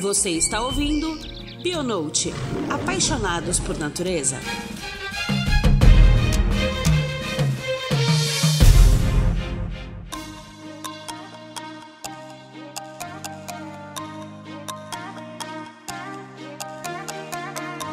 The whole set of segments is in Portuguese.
Você está ouvindo Bionote Apaixonados por Natureza.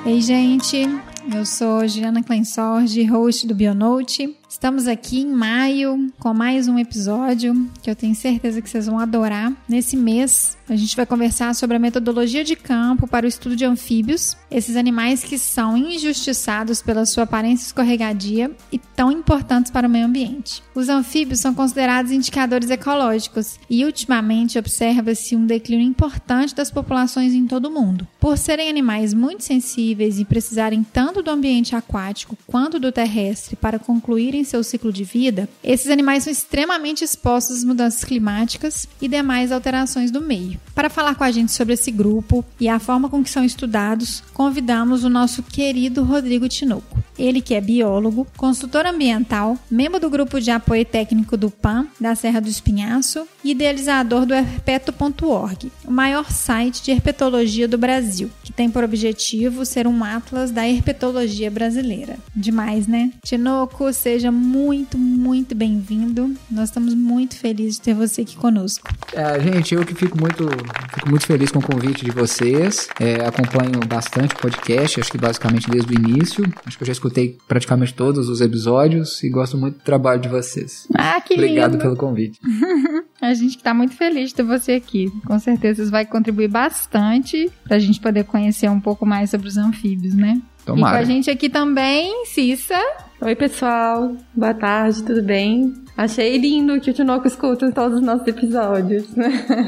Ei, gente, eu sou Juliana Clensorge, host do Bionote. Estamos aqui em maio com mais um episódio que eu tenho certeza que vocês vão adorar. Nesse mês, a gente vai conversar sobre a metodologia de campo para o estudo de anfíbios, esses animais que são injustiçados pela sua aparência escorregadia e tão importantes para o meio ambiente. Os anfíbios são considerados indicadores ecológicos e ultimamente observa-se um declínio importante das populações em todo o mundo. Por serem animais muito sensíveis e precisarem tanto do ambiente aquático quanto do terrestre para concluírem seu ciclo de vida, esses animais são extremamente expostos às mudanças climáticas e demais alterações do meio. Para falar com a gente sobre esse grupo e a forma com que são estudados, convidamos o nosso querido Rodrigo Tinoco. Ele que é biólogo, consultor ambiental, membro do grupo de apoio técnico do PAN da Serra do Espinhaço e idealizador do herpeto.org, o maior site de herpetologia do Brasil, que tem por objetivo ser um atlas da herpetologia brasileira. Demais, né? Tinoco, seja muito, muito bem-vindo. Nós estamos muito felizes de ter você aqui conosco. É, gente, eu que fico muito, fico muito feliz com o convite de vocês. É, acompanho bastante o podcast, acho que basicamente desde o início. Acho que eu já escutei praticamente todos os episódios e gosto muito do trabalho de vocês. Ah, que Obrigado lindo. pelo convite. A gente está muito feliz de ter você aqui. Com certeza isso vai contribuir bastante para a gente poder conhecer um pouco mais sobre os anfíbios, né? Tomara. E com a gente aqui também, Cissa. Oi, pessoal. Boa tarde, tudo bem? Achei lindo que o Tinoco escuta todos os nossos episódios.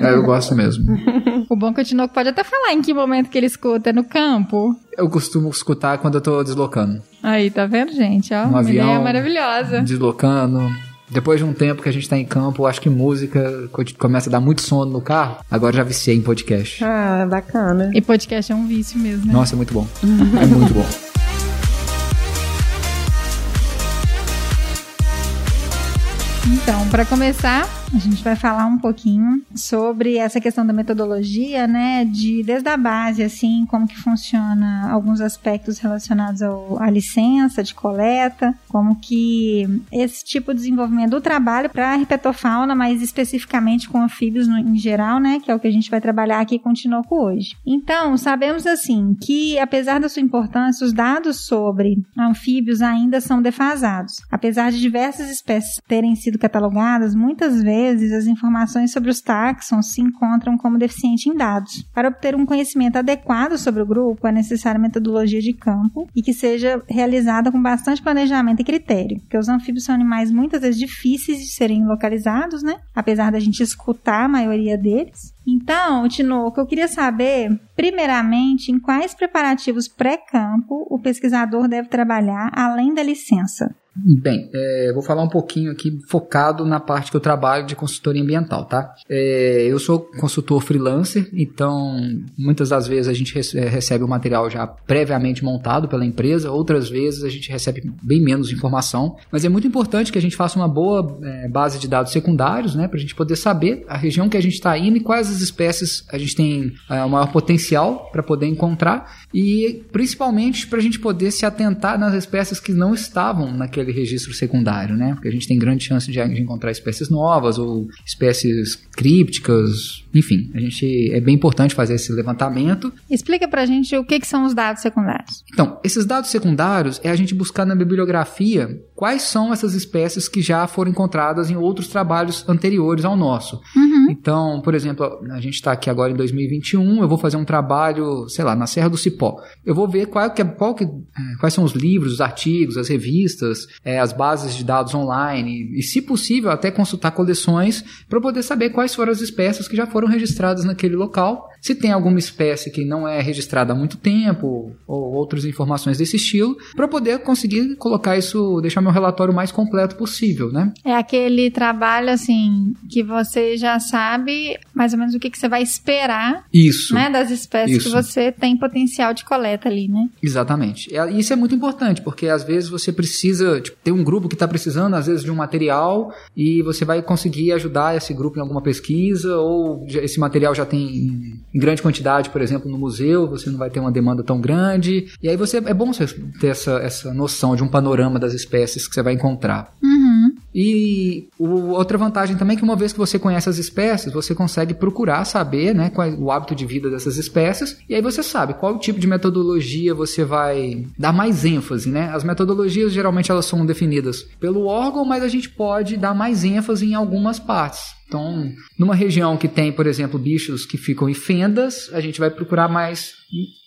É, eu gosto mesmo. O bom que o Tinoco pode até falar em que momento que ele escuta, é no campo. Eu costumo escutar quando eu tô deslocando. Aí, tá vendo, gente? Ó, Um uma avião. ideia maravilhosa. Deslocando. Depois de um tempo que a gente tá em campo, acho que música co- começa a dar muito sono no carro. Agora já viciei em podcast. Ah, bacana. E podcast é um vício mesmo, né? Nossa, é muito bom. É muito bom. Então, para começar, a gente vai falar um pouquinho sobre essa questão da metodologia, né, de desde a base assim, como que funciona alguns aspectos relacionados ao, à licença de coleta, como que esse tipo de desenvolvimento do trabalho para a herpetofauna, mas especificamente com anfíbios no, em geral, né, que é o que a gente vai trabalhar aqui com o Tinoco hoje. Então, sabemos assim que apesar da sua importância, os dados sobre anfíbios ainda são defasados. Apesar de diversas espécies terem sido catalogadas, muitas vezes as informações sobre os táxons se encontram como deficiente em dados. Para obter um conhecimento adequado sobre o grupo, é necessária metodologia de campo e que seja realizada com bastante planejamento e critério, porque os anfíbios são animais muitas vezes difíceis de serem localizados, né? Apesar da gente escutar a maioria deles. Então, Tinoco, eu queria saber, primeiramente, em quais preparativos pré-campo o pesquisador deve trabalhar além da licença. Bem, é, vou falar um pouquinho aqui focado na parte que eu trabalho de consultoria ambiental, tá? É, eu sou consultor freelancer, então muitas das vezes a gente é, recebe o material já previamente montado pela empresa, outras vezes a gente recebe bem menos informação, mas é muito importante que a gente faça uma boa é, base de dados secundários, né, para a gente poder saber a região que a gente está indo e quais as espécies a gente tem é, o maior potencial para poder encontrar e principalmente para a gente poder se atentar nas espécies que não estavam naquele registro secundário, né? Porque a gente tem grande chance de, encontrar espécies novas ou espécies crípticas, enfim, a gente é bem importante fazer esse levantamento. Explica pra gente o que, que são os dados secundários. Então, esses dados secundários é a gente buscar na bibliografia quais são essas espécies que já foram encontradas em outros trabalhos anteriores ao nosso. Então, por exemplo, a gente está aqui agora em 2021, eu vou fazer um trabalho, sei lá, na Serra do Cipó. Eu vou ver qual que, é- qual que, eh, quais são os livros, os artigos, as revistas, eh, as bases de dados online e, se possível, até consultar coleções para poder saber quais foram as espécies que já foram registradas naquele local. Se tem alguma espécie que não é registrada há muito tempo ou outras informações desse estilo, para poder conseguir colocar isso, deixar meu relatório o mais completo possível, né? É aquele trabalho, assim, que você já sabe mais ou menos o que, que você vai esperar, Isso. né, das espécies Isso. que você tem potencial de coleta ali, né? Exatamente. E Isso é muito importante, porque às vezes você precisa, tipo, tem um grupo que está precisando, às vezes, de um material, e você vai conseguir ajudar esse grupo em alguma pesquisa, ou esse material já tem em grande quantidade, por exemplo, no museu, você não vai ter uma demanda tão grande. E aí você é bom você ter essa, essa noção de um panorama das espécies que você vai encontrar. Uhum. E o, outra vantagem também é que uma vez que você conhece as espécies, você consegue procurar saber né, qual é o hábito de vida dessas espécies, e aí você sabe qual tipo de metodologia você vai dar mais ênfase. Né? As metodologias geralmente elas são definidas pelo órgão, mas a gente pode dar mais ênfase em algumas partes. Então, numa região que tem, por exemplo, bichos que ficam em fendas, a gente vai procurar mais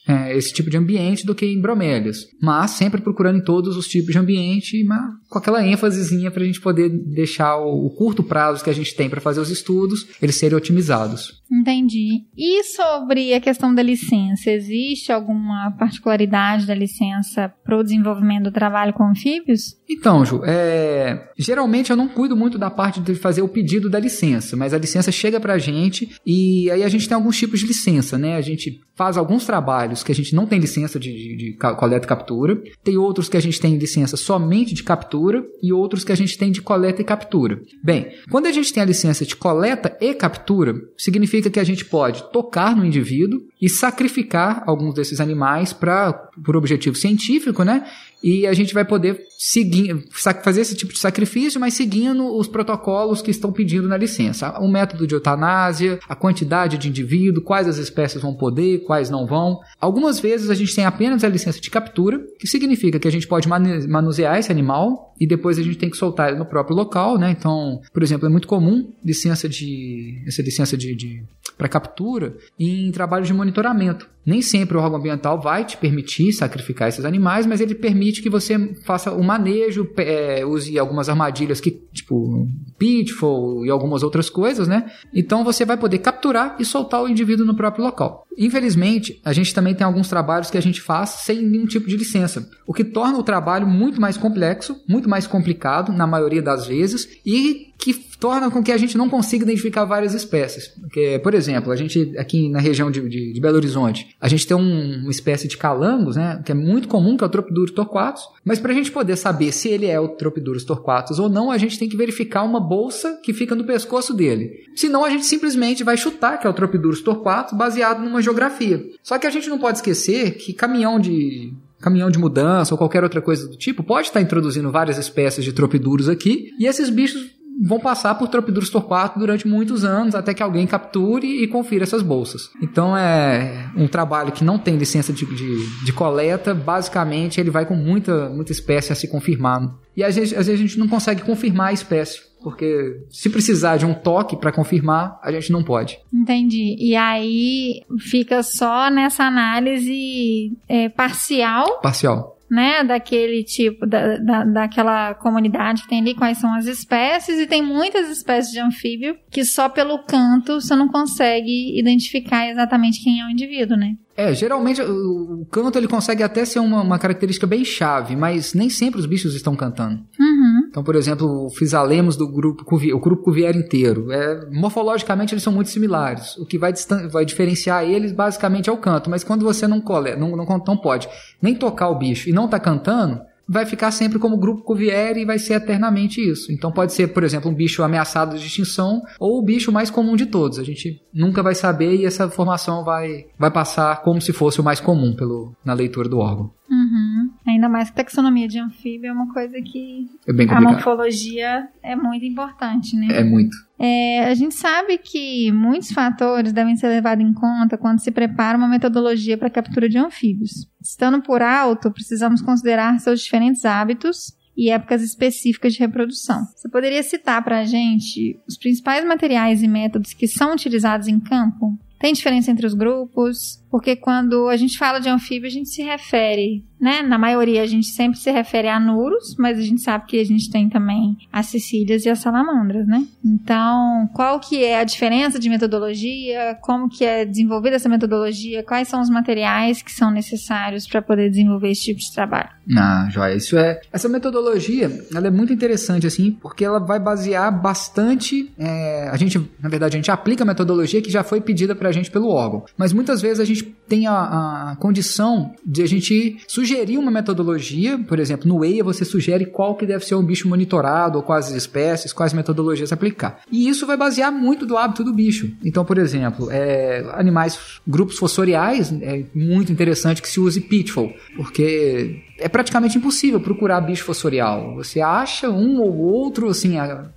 é, esse tipo de ambiente do que em bromélias. Mas sempre procurando em todos os tipos de ambiente, mas com aquela ênfasezinha para a gente poder deixar o, o, curto prazo que a gente tem para fazer os estudos, eles serem otimizados. Entendi. E sobre a questão da licença, existe alguma particularidade da licença para o desenvolvimento do trabalho com anfíbios? Então, Ju, é... geralmente eu não cuido muito da parte de fazer o pedido da licença, mas a licença chega para a gente e aí a gente tem alguns tipos de licença, né? A gente faz alguns trabalhos que a gente não tem licença de, de, de coleta e captura, tem outros que a gente tem licença somente de captura e outros que a gente tem de coleta e captura. Bem, quando a gente tem a licença de coleta e captura, significa que a gente pode tocar no indivíduo e sacrificar alguns desses animais para por objetivo científico, né? E a gente vai poder seguir, fazer esse tipo de sacrifício, mas seguindo os protocolos que estão pedindo na licença. O método de eutanásia, a quantidade de indivíduo, quais as espécies vão poder, quais não vão. Algumas vezes a gente tem apenas a licença de captura, que significa que a gente pode manusear esse animal e depois a gente tem que soltar ele no próprio local, né? Então, por exemplo, é muito comum licença de essa licença de, de para captura em trabalhos de monitoramento. Nem sempre o órgão ambiental vai te permitir sacrificar esses animais, mas ele permite que você faça o manejo, é, use algumas armadilhas que, tipo, pitfall e algumas outras coisas, né? Então você vai poder capturar e soltar o indivíduo no próprio local. Infelizmente, a gente também tem alguns trabalhos que a gente faz sem nenhum tipo de licença, o que torna o trabalho muito mais complexo, muito mais complicado na maioria das vezes e que torna com que a gente não consiga identificar várias espécies. Porque, por exemplo, a gente aqui na região de, de, de Belo Horizonte, a gente tem um, uma espécie de calangos, né, que é muito comum, que é o Tropidurus torquatus, mas para a gente poder saber se ele é o Tropidurus torquatus ou não, a gente tem que verificar uma bolsa que fica no pescoço dele. Senão a gente simplesmente vai chutar que é o Tropidurus torquatus baseado numa geografia. Só que a gente não pode esquecer que caminhão de caminhão de mudança ou qualquer outra coisa do tipo pode estar introduzindo várias espécies de tropiduros aqui e esses bichos vão passar por Tropidurus torquato durante muitos anos até que alguém capture e confira essas bolsas. Então é um trabalho que não tem licença de, de, de coleta, basicamente ele vai com muita, muita espécie a se confirmar. E às vezes, às vezes a gente não consegue confirmar a espécie. Porque se precisar de um toque para confirmar, a gente não pode. Entendi. E aí fica só nessa análise é, parcial. Parcial né, daquele tipo, da, da, daquela comunidade que tem ali, quais são as espécies, e tem muitas espécies de anfíbio que só pelo canto você não consegue identificar exatamente quem é o indivíduo, né? É, geralmente o, canto ele consegue até ser uma, uma, característica bem chave, mas nem sempre os bichos estão cantando. Uhum. Então, por exemplo, o Fisalemos do grupo o grupo Cuvier inteiro, é, morfologicamente eles são muito similares. O que vai, vai diferenciar eles basicamente é o canto, mas quando você não, cole, não, não, não pode nem tocar o bicho e não tá cantando, vai ficar sempre como grupo Cuvier e vai ser eternamente isso. Então pode ser, por exemplo, um bicho ameaçado de extinção ou o bicho mais comum de todos. A gente nunca vai saber e essa formação vai, vai passar como se fosse o mais comum pelo, na leitura do órgão. Uhum. Ainda mais que taxonomia de anfíbio é uma coisa que é a morfologia é muito importante, né? É muito. É, a gente sabe que muitos fatores devem ser levados em conta quando se prepara uma metodologia para captura de anfíbios. Estando por alto, precisamos considerar seus diferentes hábitos e épocas específicas de reprodução. Você poderia citar para a gente os principais materiais e métodos que são utilizados em campo? Tem diferença entre os grupos? Porque quando a gente fala de anfíbio, a gente se refere, né? Na maioria a gente sempre se refere a nuros, mas a gente sabe que a gente tem também as cecílias e as salamandras, né? Então, qual que é a diferença de metodologia? Como que é desenvolvida essa metodologia? Quais são os materiais que são necessários para poder desenvolver esse tipo de trabalho? Ah, joia. Isso é... Essa metodologia, ela é muito interessante, assim, porque ela vai basear bastante... É... A gente, na verdade, a gente aplica a metodologia que já foi pedida para a gente pelo órgão. Mas muitas vezes a gente tem a, a, condição de a gente sugerir uma metodologia, por exemplo, no EIA você sugere qual que deve ser um bicho monitorado, ou quais espécies, quais metodologias aplicar. E isso vai basear muito do hábito do bicho. Então, por exemplo, é, animais, grupos fossoriais, é muito interessante que se use pitfall, porque é praticamente impossível procurar bicho fossorial. Você acha um ou outro, assim,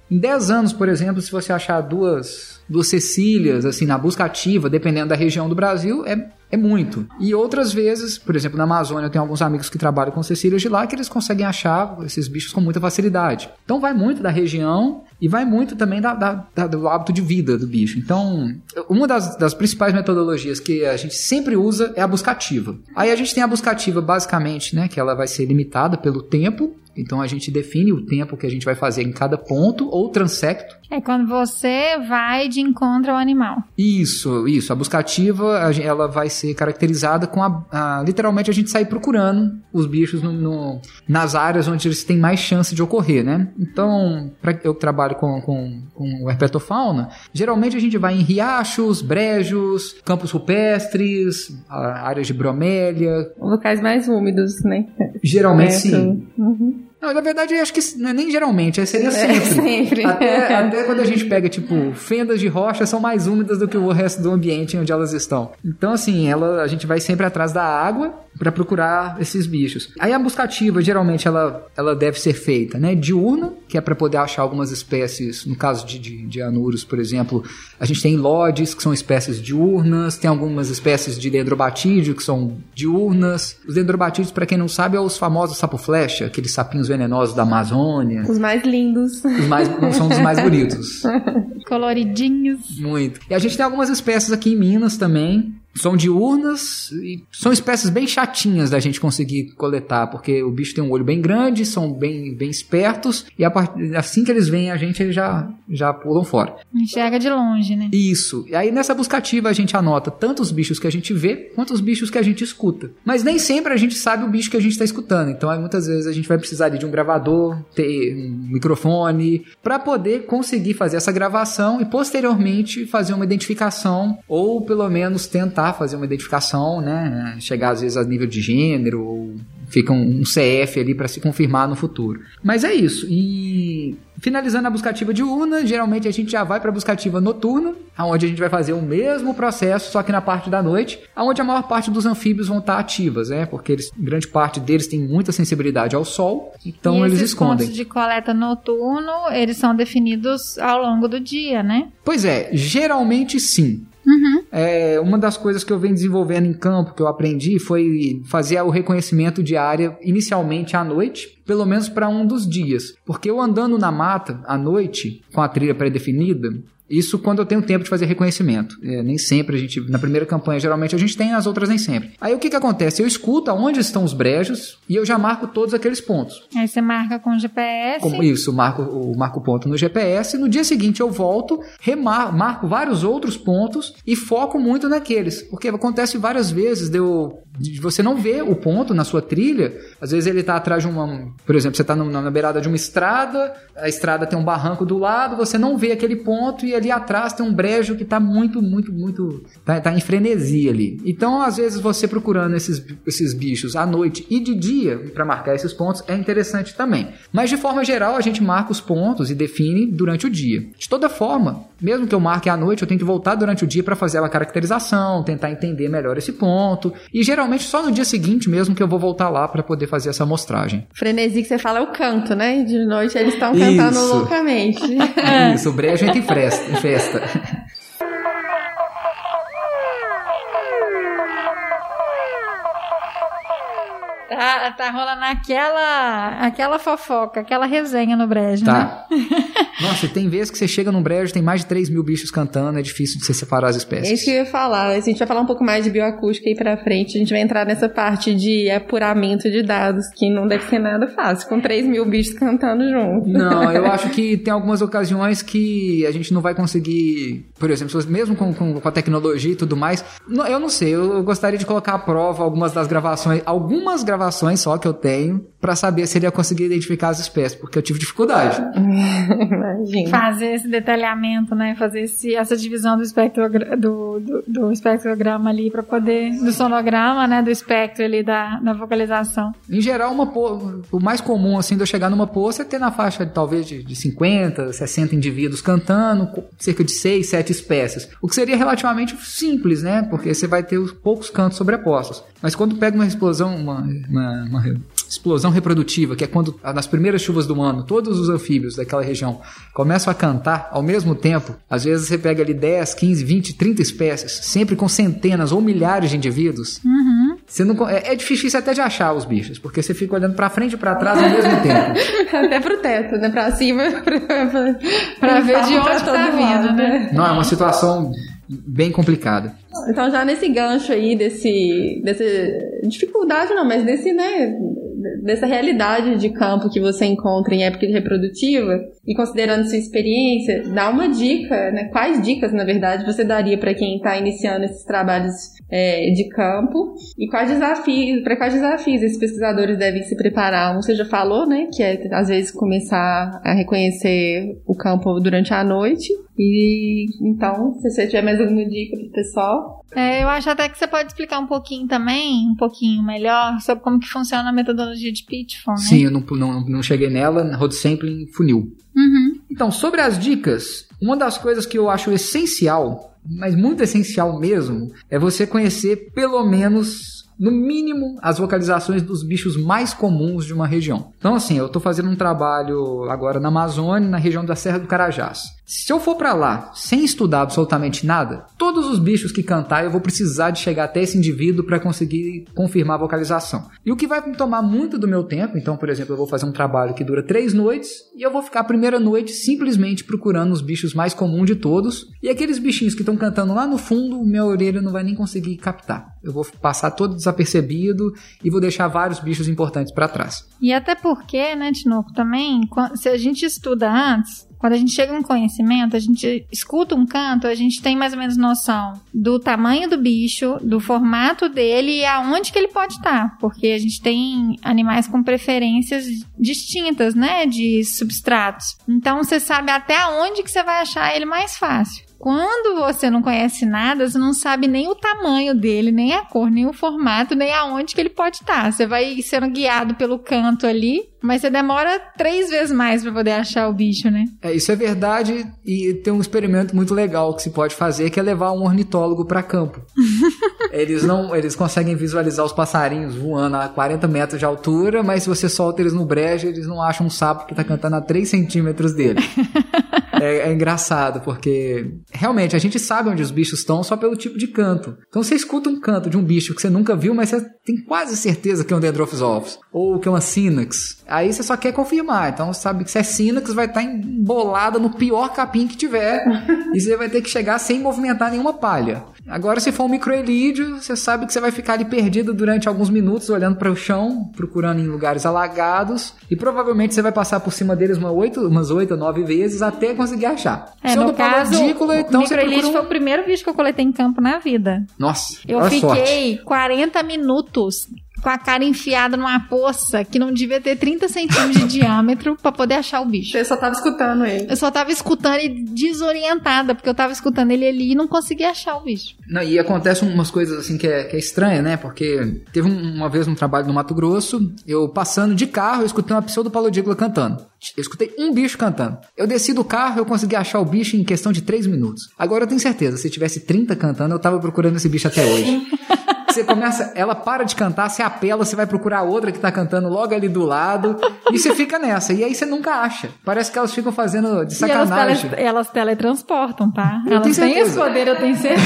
em 10 anos, por exemplo, se você achar duas duas Cecílias, assim, na busca ativa, dependendo da região do Brasil, é, é muito. E outras vezes, por exemplo, na Amazônia, eu tenho alguns amigos que trabalham com Cecílias de lá que eles conseguem achar esses bichos com muita facilidade. Então vai muito da região e vai muito também da, da, da, do hábito de vida do bicho. Então, uma das, das principais metodologias que a gente sempre usa é a buscativa. Aí a gente tem a buscativa basicamente, né, que ela vai ser limitada pelo tempo, então a gente define o tempo que a gente vai fazer em cada ponto ou transecto. É quando você vai de encontro ao animal. Isso, isso. A buscativa ela vai ser caracterizada com a, a literalmente a gente sair procurando os bichos no, no, nas áreas onde eles têm mais chance de ocorrer, né? Então, pra, eu trabalho com, com, com o herpetofauna, geralmente a gente vai em riachos, brejos, campos rupestres, áreas de bromélia. Locais mais úmidos, né? Geralmente sim. Uhum. Não, na verdade, acho que não é nem geralmente, seria sempre. É, sempre. Até, até quando a gente pega, tipo, fendas de rocha são mais úmidas do que o resto do ambiente onde elas estão. Então, assim, ela, a gente vai sempre atrás da água para procurar esses bichos. Aí a buscativa, geralmente, ela, ela deve ser feita, né? Diurna, que é para poder achar algumas espécies, no caso de, de, de, anuros, por exemplo, a gente tem lodes, que são espécies diurnas, tem algumas espécies de dendrobatídeo, que são diurnas. Os dendrobatídeos, para quem não sabe, é os famosos sapo-flecha, aqueles sapinhos venenosos da Amazônia. Os mais lindos. Os mais, são os mais bonitos. Coloridinhos. Muito. E a gente tem algumas espécies aqui em Minas também, são diurnas e são espécies bem chatinhas da gente conseguir coletar, porque o bicho tem um olho bem grande, são bem, bem espertos, e part... assim que eles veem a gente, eles já, já pulam fora. Enxerga de longe, né? Isso. E aí nessa buscativa a gente anota tanto os bichos que a gente vê, quanto os bichos que a gente escuta. Mas nem sempre a gente sabe o bicho que a gente está escutando, então aí, muitas vezes a gente vai precisar de um gravador, ter um microfone, para poder conseguir fazer essa gravação e posteriormente fazer uma identificação, ou pelo menos tentar tentar fazer uma identificação, né? Chegar às vezes a nível de gênero, ou fica um, um CF ali para se confirmar no futuro. Mas é isso. E finalizando a buscativa diurna, geralmente a gente já vai para a buscativa noturna, onde a gente vai fazer o mesmo processo, só que na parte da noite, onde a maior parte dos anfíbios vão estar ativas, né? Porque eles, grande parte deles tem muita sensibilidade ao sol, então e eles escondem. Os pontos de coleta noturno, eles são definidos ao longo do dia, né? Pois é, geralmente sim. Uhum. É, uma das coisas que eu venho desenvolvendo em campo, que eu aprendi, foi fazer o reconhecimento de área inicialmente à noite, pelo menos para um dos dias. Porque eu andando na mata à noite, com a trilha pré-definida, isso quando eu tenho tempo de fazer reconhecimento. É, nem sempre a gente, na primeira campanha, geralmente a gente tem, nas outras nem sempre. Aí o que que acontece? Eu escuto aonde estão os brejos e eu já marco todos aqueles pontos. Aí você marca com o GPS. Como isso, marco o marco ponto no GPS. No dia seguinte eu volto, remar, marco vários outros pontos e foco muito naqueles. Porque acontece várias vezes de, eu, de você não ver o ponto na sua trilha. Às vezes ele está atrás de uma. Por exemplo, você está na beirada de uma estrada, a estrada tem um barranco do lado, você não vê aquele ponto e ali atrás tem um brejo que tá muito, muito, muito. tá, tá em frenesi ali. Então, às vezes, você procurando esses, esses bichos à noite e de dia para marcar esses pontos é interessante também. Mas de forma geral, a gente marca os pontos e define durante o dia. De toda forma, mesmo que eu marque à noite, eu tenho que voltar durante o dia para fazer a caracterização, tentar entender melhor esse ponto. E geralmente só no dia seguinte mesmo que eu vou voltar lá para poder fazer essa amostragem. Frenesi que você fala é o canto, né? De noite eles estão cantando loucamente. Isso, o brejo entra em festa. Tá, tá rolando aquela, aquela fofoca, aquela resenha no brejo, tá. né? Nossa, tem vezes que você chega num brejo, tem mais de 3 mil bichos cantando, é difícil de você separar as espécies. É isso que eu ia falar. A gente vai falar um pouco mais de bioacústica aí pra frente. A gente vai entrar nessa parte de apuramento de dados, que não deve ser nada fácil, com 3 mil bichos cantando junto. Não, eu acho que tem algumas ocasiões que a gente não vai conseguir, por exemplo, mesmo com, com, com a tecnologia e tudo mais. Eu não sei, eu gostaria de colocar à prova algumas das gravações, algumas gravações só que eu tenho, para saber se ele ia conseguir identificar as espécies, porque eu tive dificuldade. Imagina. Fazer esse detalhamento, né? Fazer esse, essa divisão do, espectrogra do, do, do espectrograma ali para poder. do sonograma, né? Do espectro ali da, da vocalização. Em geral, uma po- o mais comum assim de eu chegar numa poça é ter na faixa talvez de, de 50, 60 indivíduos cantando, cerca de 6, 7 espécies. O que seria relativamente simples, né? Porque você vai ter os poucos cantos sobrepostos. Mas quando pega uma explosão, uma, uma- uma explosão reprodutiva, que é quando nas primeiras chuvas do ano, todos os anfíbios daquela região começam a cantar ao mesmo tempo, às vezes você pega ali 10, 15, 20, 30 espécies, sempre com centenas ou milhares de indivíduos. Você não, é, é difícil até de achar os bichos, porque você fica olhando pra frente e pra trás ao mesmo tempo. Até pro teto, né? Pra cima, pra, pra, Pra ver de onde tá todo vindo, né? Não, é uma situação bem complicada. Então já nesse gancho aí desse, dessa dificuldade não, mas desse, né, dessa realidade de campo que você encontra em época reprodutiva e considerando sua experiência, dá uma dica, né? Quais dicas, na verdade, você daria para quem está iniciando esses trabalhos é, de campo e quais desafios, para quais desafios esses pesquisadores devem se preparar? Um você já falou, né, que é às vezes começar a reconhecer o campo durante a noite. E então, se você tiver mais alguma dica pro pessoal, É, eu acho até que você pode explicar um pouquinho também, um pouquinho melhor, sobre como que funciona a metodologia de Pitfall, né? Sim, eu não, não, não cheguei nela, road sampling funil. Uhum. Então, sobre as dicas, uma das coisas que eu acho essencial, mas muito essencial mesmo, é você conhecer pelo menos, no mínimo, as vocalizações dos bichos mais comuns de uma região. Então, assim, eu estou fazendo um trabalho agora na Amazônia, na região da Serra do Carajás. Se eu for para lá sem estudar absolutamente nada, todos os bichos que cantar eu vou precisar de chegar até esse indivíduo para conseguir confirmar a vocalização. E o que vai me tomar muito do meu tempo, então, por exemplo, eu vou fazer um trabalho que dura três noites e eu vou ficar a primeira noite simplesmente procurando os bichos mais comuns de todos. E aqueles bichinhos que estão cantando lá no fundo, minha orelha não vai nem conseguir captar. Eu vou passar todo desapercebido e vou deixar vários bichos importantes para trás. E até porque, né, Tinoco, também, se a gente estuda antes, quando a gente chega em conhecimento, a gente escuta um canto, a gente tem mais ou menos noção do tamanho do bicho, do formato dele e aonde que ele pode estar. Porque a gente tem animais com preferências distintas, né, de substratos. Então você sabe até aonde que você vai achar ele mais fácil. Quando você não conhece nada, você não sabe nem o tamanho dele, nem a cor, nem o formato, nem aonde que ele pode estar. Você vai sendo guiado pelo canto ali, mas você demora três vezes mais para poder achar o bicho, né? É, isso é verdade e tem um experimento muito legal que se pode fazer que é levar um ornitólogo para campo. eles não, eles conseguem visualizar os passarinhos voando a 40 metros de altura, mas se você solta eles no brejo, eles não acham um sapo que tá cantando a 3 centímetros dele. É, é engraçado, porque realmente a gente sabe onde os bichos estão só pelo tipo de canto. Então você escuta um canto de um bicho que você nunca viu, mas você tem quase certeza que é um Dendrophis ou que é uma Synax. Aí você só quer confirmar. Então sabe que se é Synax, vai estar embolada no pior capim que tiver e você vai ter que chegar sem movimentar nenhuma palha. Agora, se for um microelídeo, você sabe que você vai ficar ali perdido durante alguns minutos olhando para o chão, procurando em lugares alagados, e provavelmente você vai passar por cima deles uma oito, umas oito nove vezes até conseguir achar. É, no caso, mandíbula, o então microelite procura foi o primeiro bicho que eu coletei em campo na vida. Nossa, Eu a sorte. fiquei 40 minutos com a cara enfiada numa poça que não devia ter 30 centímetros de diâmetro pra poder achar o bicho. você só tava escutando ele. Eu só tava escutando e desorientada, porque eu tava escutando ele ali e não conseguia achar o bicho. Não, e acontecem umas coisas assim que é, que é estranha, né? Porque teve um- uma vez um trabalho no Mato Grosso, eu passando de carro, eu escutei uma pseudopalodícula cantando. Eu escutei um bicho cantando. Eu desci do carro, eu consegui achar o bicho em questão de 3 minutos. Agora eu tenho certeza, se tivesse 30 cantando, eu tava procurando esse bicho até hoje. Você começa, ela para de cantar, você apela, você vai procurar outra que tá cantando logo ali do lado, e você fica nessa. E aí você nunca acha. Parece que elas ficam fazendo de E elas, sacanagem. tele- elas teletransportam, tá? Eu elas têm esse poder, eu tenho certeza.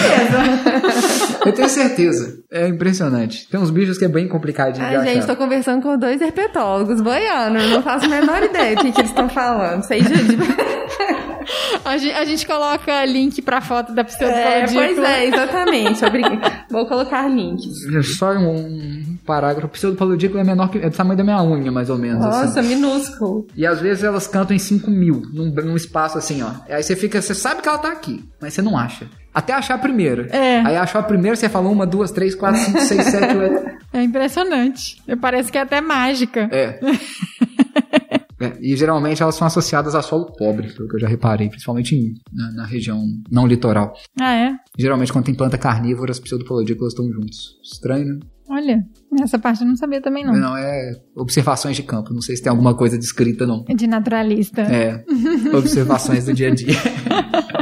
Eu tenho certeza. É impressionante. Tem uns bichos que é bem complicadinho de Ai, achar. gente, tô conversando com dois herpetólogos boianos. Não faço a menor ideia do que, que eles estão falando. Sei de... a, gente, a gente coloca link pra foto da É, pseudopalodícula. pois é, exatamente. Obrigada. Vou colocar links. Só um, um parágrafo. O pseudopalodícula é menor que. É do tamanho da minha unha, mais ou menos. Nossa, assim. minúsculo. E às vezes elas cantam em 5 mil, num, num espaço assim, ó. Aí você fica. Você sabe que ela tá aqui, mas você não acha. até achar a primeira. É. Aí achou a primeira, você falou uma, duas, três, quatro, cinco, seis, sete, oito. É impressionante. Parece que é até mágica. É. É, e geralmente elas são associadas a solo pobre, pelo que eu já reparei, principalmente em- na, na região não litoral. Ah, é? Geralmente quando tem planta carnívora, as pseudopolodícolas estão juntos. Estranho, né? Olha, essa parte eu não sabia também não. Não, é observações de campo. Não sei se tem alguma coisa descrita, não. De naturalista. É, observações do dia a dia.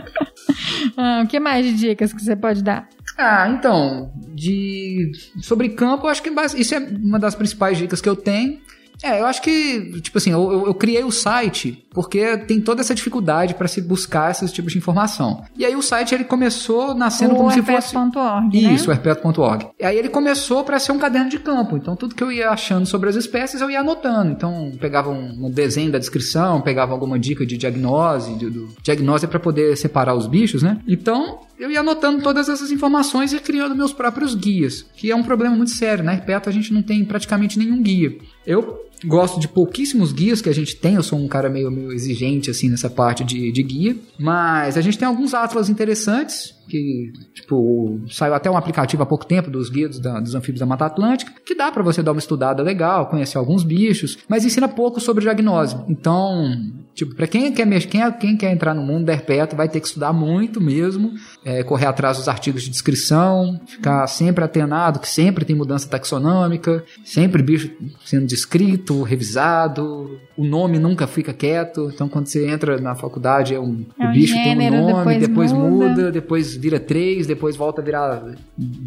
Ah, o que mais de dicas que você pode dar? Ah, então, de sobre campo, eu acho que isso é uma das principais dicas que eu tenho. É, eu acho que, tipo assim, eu, eu- eu criei o site porque tem toda essa dificuldade para se buscar esses tipos de informação. E aí o site ele começou nascendo o como se fosse herpeto.org, né? Isso, herpeto.org. E aí ele começou para ser um caderno de campo. Então tudo que eu ia achando sobre as espécies eu ia anotando. Então pegava um, um desenho da descrição, pegava alguma dica de diagnose, de, do, diagnose para poder separar os bichos, né? Então eu ia anotando todas essas informações e criando meus próprios guias, que é um problema muito sério. Na Herpeto a gente não tem praticamente nenhum guia. Eu gosto de pouquíssimos guias que a gente tem, eu sou um cara meio, meio exigente assim nessa parte de, de guia, mas a gente tem alguns atlas interessantes que, tipo, saiu até um aplicativo há pouco tempo dos guias da- dos anfíbios da Mata Atlântica, que dá pra você dar uma estudada legal, conhecer alguns bichos, mas ensina pouco sobre diagnose. Então, tipo, pra quem quer mexer, quem, quem quer entrar no mundo da vai ter que estudar muito mesmo, é, correr atrás dos artigos de descrição, ficar sempre atenado que sempre tem mudança taxonômica, sempre bicho sendo descrito, revisado, o nome nunca fica quieto, então quando você entra na faculdade é um, É o um bicho gênero, tem um nome, depois depois, muda. muda, depois vira três, depois volta a virar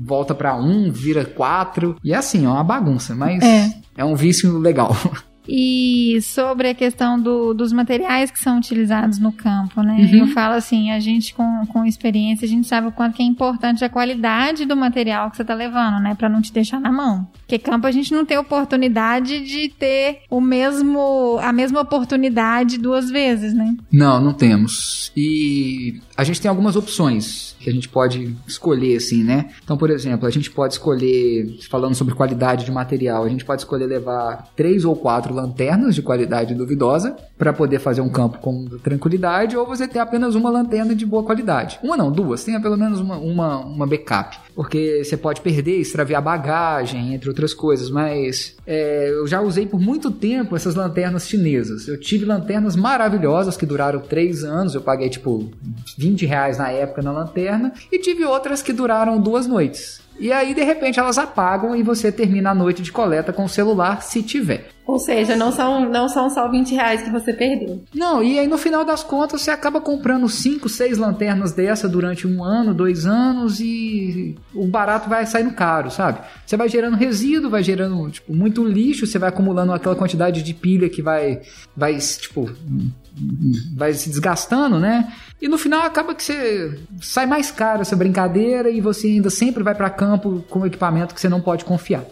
volta para um, vira quatro e é assim, é uma bagunça, mas É. é um vício legal. E sobre a questão do- dos materiais que são utilizados no campo, né? Uhum. Eu falo assim, a gente com, com experiência, a gente sabe o quanto é importante a qualidade do material que você tá levando, né? Pra não te deixar na mão. Porque campo a gente não tem oportunidade de ter o mesmo, a mesma oportunidade duas vezes, né? Não, não temos. E a gente tem algumas opções que a gente pode escolher, assim, né? Então, por exemplo, a gente pode escolher, falando sobre qualidade de material, a gente pode escolher levar três ou quatro lanternas de qualidade duvidosa para poder fazer um campo com tranquilidade, ou você ter apenas uma lanterna de boa qualidade. Uma não, duas. Tenha pelo menos uma, uma, uma backup. Porque você pode perder, extraviar bagagem, entre outras coisas. Mas é, eu já usei por muito tempo essas lanternas chinesas. Eu tive lanternas maravilhosas que duraram três anos. Eu paguei tipo 20 reais na época na lanterna. E tive outras que duraram duas noites. E aí, de repente, elas apagam e você termina a noite de coleta com o celular, se tiver. Ou seja, não são, não são só 20 reais que você perdeu. Não, e aí no final das contas você acaba comprando 5, 6 lanternas dessa durante um ano, dois anos e o barato vai saindo caro, sabe? Você vai gerando resíduo, vai gerando tipo, muito lixo, você vai acumulando aquela quantidade de pilha que vai, vai tipo, vai se desgastando, né? E no final acaba que você sai mais caro essa brincadeira e você ainda sempre vai para campo com equipamento que você não pode confiar.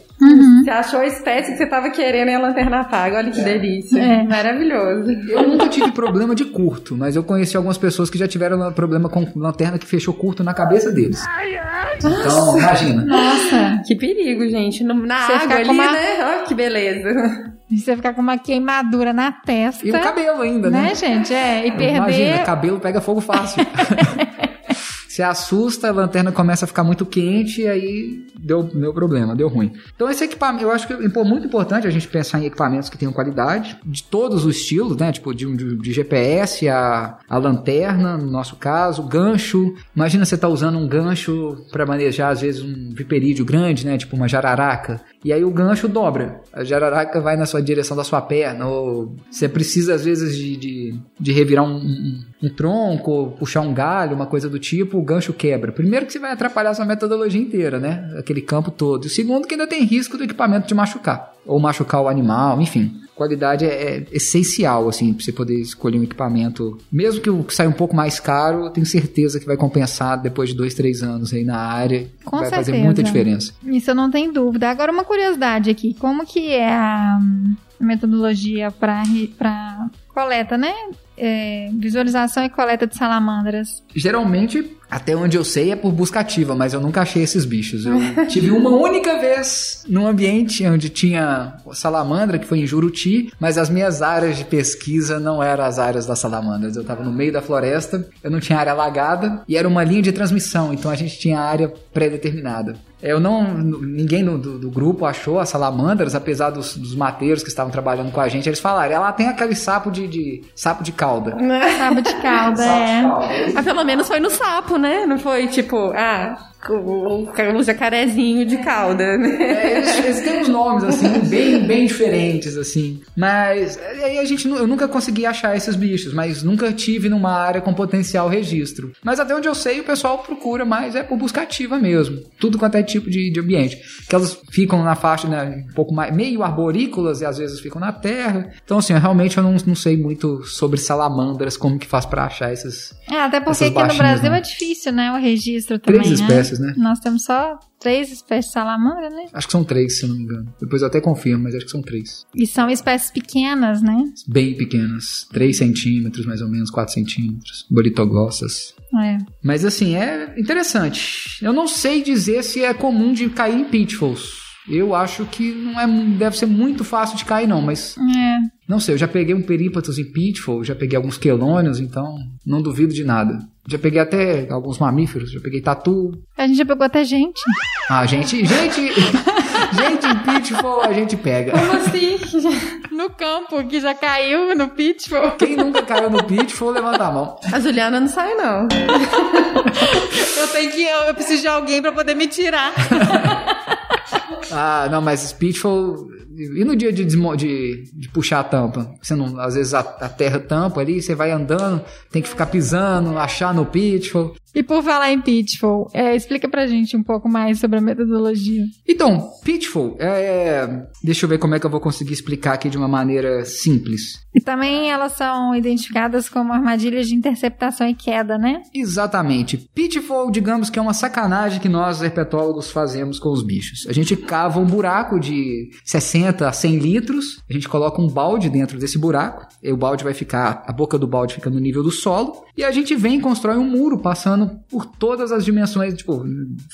Você achou a espécie que você tava querendo e a lanterna apaga. Olha que delícia. É. Maravilhoso. Eu nunca tive problema de curto, mas eu conheci algumas pessoas que já tiveram problema com lanterna que fechou curto na cabeça deles. Então, imagina. Nossa, que perigo, gente. Na Você água ali, uma- né? Olha que beleza. E você ficar com uma queimadura na testa. E o cabelo ainda, né? né, gente? É, e perder. Imagina, cabelo pega fogo fácil. Se assusta, a lanterna começa a ficar muito quente e aí deu, deu problema, deu ruim. Então esse equipamento, eu acho que é muito importante a gente pensar em equipamentos que tenham qualidade, de todos os estilos, né? Tipo, de, de, de GPS, a, a lanterna, no nosso caso, gancho. Imagina você tá usando um gancho para manejar, às vezes, um viperídeo grande, né? Tipo uma jararaca. E aí o gancho dobra. A jararaca vai na sua direção da sua perna. Ou você precisa, às vezes, de, de, de revirar um, um, um tronco, puxar um galho, uma coisa do tipo, o gancho quebra. Primeiro que você vai atrapalhar a sua metodologia inteira, né? Aquele campo todo. E segundo que ainda tem risco do equipamento de machucar. Ou machucar o animal, enfim. Qualidade é, é essencial, assim, pra você poder escolher um equipamento. Mesmo que o que saia um pouco mais caro, eu tenho certeza que vai compensar depois de dois, três anos aí na área. Com vai certeza. fazer muita diferença. Isso eu não tenho dúvida. Agora, uma curiosidade aqui. Como que é a metodologia para coleta, né? É, visualização e coleta de salamandras. Geralmente Até onde eu sei é por busca ativa, mas eu nunca achei esses bichos. Eu tive uma única vez num ambiente onde tinha salamandra, que foi em Juruti, mas as minhas áreas de pesquisa não eram as áreas das salamandras. Eu estava no meio da floresta, eu não tinha área alagada e era uma linha de transmissão, então a gente tinha área pré-determinada. Eu não. Ninguém do, do, do, grupo achou as salamandras, apesar dos, dos mateiros que estavam trabalhando com a gente, eles falaram, ela tem aquele sapo de, de sapo de cauda. Sapo de cauda, é. Mas pelo menos foi no sapo, né? Não foi tipo, ah, o, o jacarezinho de cauda, né? É, eles, eles, têm uns nomes, assim, bem, bem diferentes, assim. Mas aí a gente, eu nunca consegui achar esses bichos, mas nunca tive numa área com potencial registro. Mas até onde eu sei, o pessoal procura mais é por busca ativa mesmo. Tudo quanto é tipo de, de ambiente. Que elas ficam na faixa, né, um pouco mais, meio arborícolas e às vezes ficam na terra. Então, assim, realmente eu não, não sei muito sobre salamandras, como que faz para achar esses. É, até porque aqui no Brasil né? é difícil, né, o registro também. Três né? espécies, né? Nós temos só três espécies de salamandra, né? Acho que são três, se não me engano. Depois eu até confirmo, mas acho que são três. E são espécies pequenas, né? Bem pequenas. 3 centímetros, mais ou menos, 4 centímetros. Boritoglossas. É. Mas assim, é interessante. Eu não sei dizer se é comum de cair em pitfalls. Eu acho que não é, deve ser muito fácil de cair, não, mas. É. Não sei, eu já peguei um perípatos em pitfall, já peguei alguns quelônios, então não duvido de nada. Já peguei até alguns mamíferos, já peguei tatu. A gente já pegou até gente. Ah, gente, gente, gente em pitfall a gente pega. Como assim? No campo, que já caiu no pitfall. Quem nunca caiu no pitfall, levanta a mão. A Juliana não sai, não. eu tenho que, eu, eu preciso de alguém para poder me tirar. ah, não, mas pitfall e no dia de, de, de, puxar a tampa? Você não, às vezes a, a, terra tampa ali, você vai andando, tem que ficar pisando, achar no pitfall. E por falar em Pitfall, é, explica pra gente um pouco mais sobre a metodologia. Então, Pitfall, é, é, deixa eu ver como é que eu vou conseguir explicar aqui de uma maneira simples. E também elas são identificadas como armadilhas de interceptação e queda, né? Exatamente. Pitfall, digamos que é uma sacanagem que nós, herpetólogos, fazemos com os bichos. A gente cava um buraco de 60 a 100 litros, a gente coloca um balde dentro desse buraco, e o balde vai ficar, a boca do balde fica no nível do solo, e a gente vem e constrói um muro passando por todas as dimensões, tipo,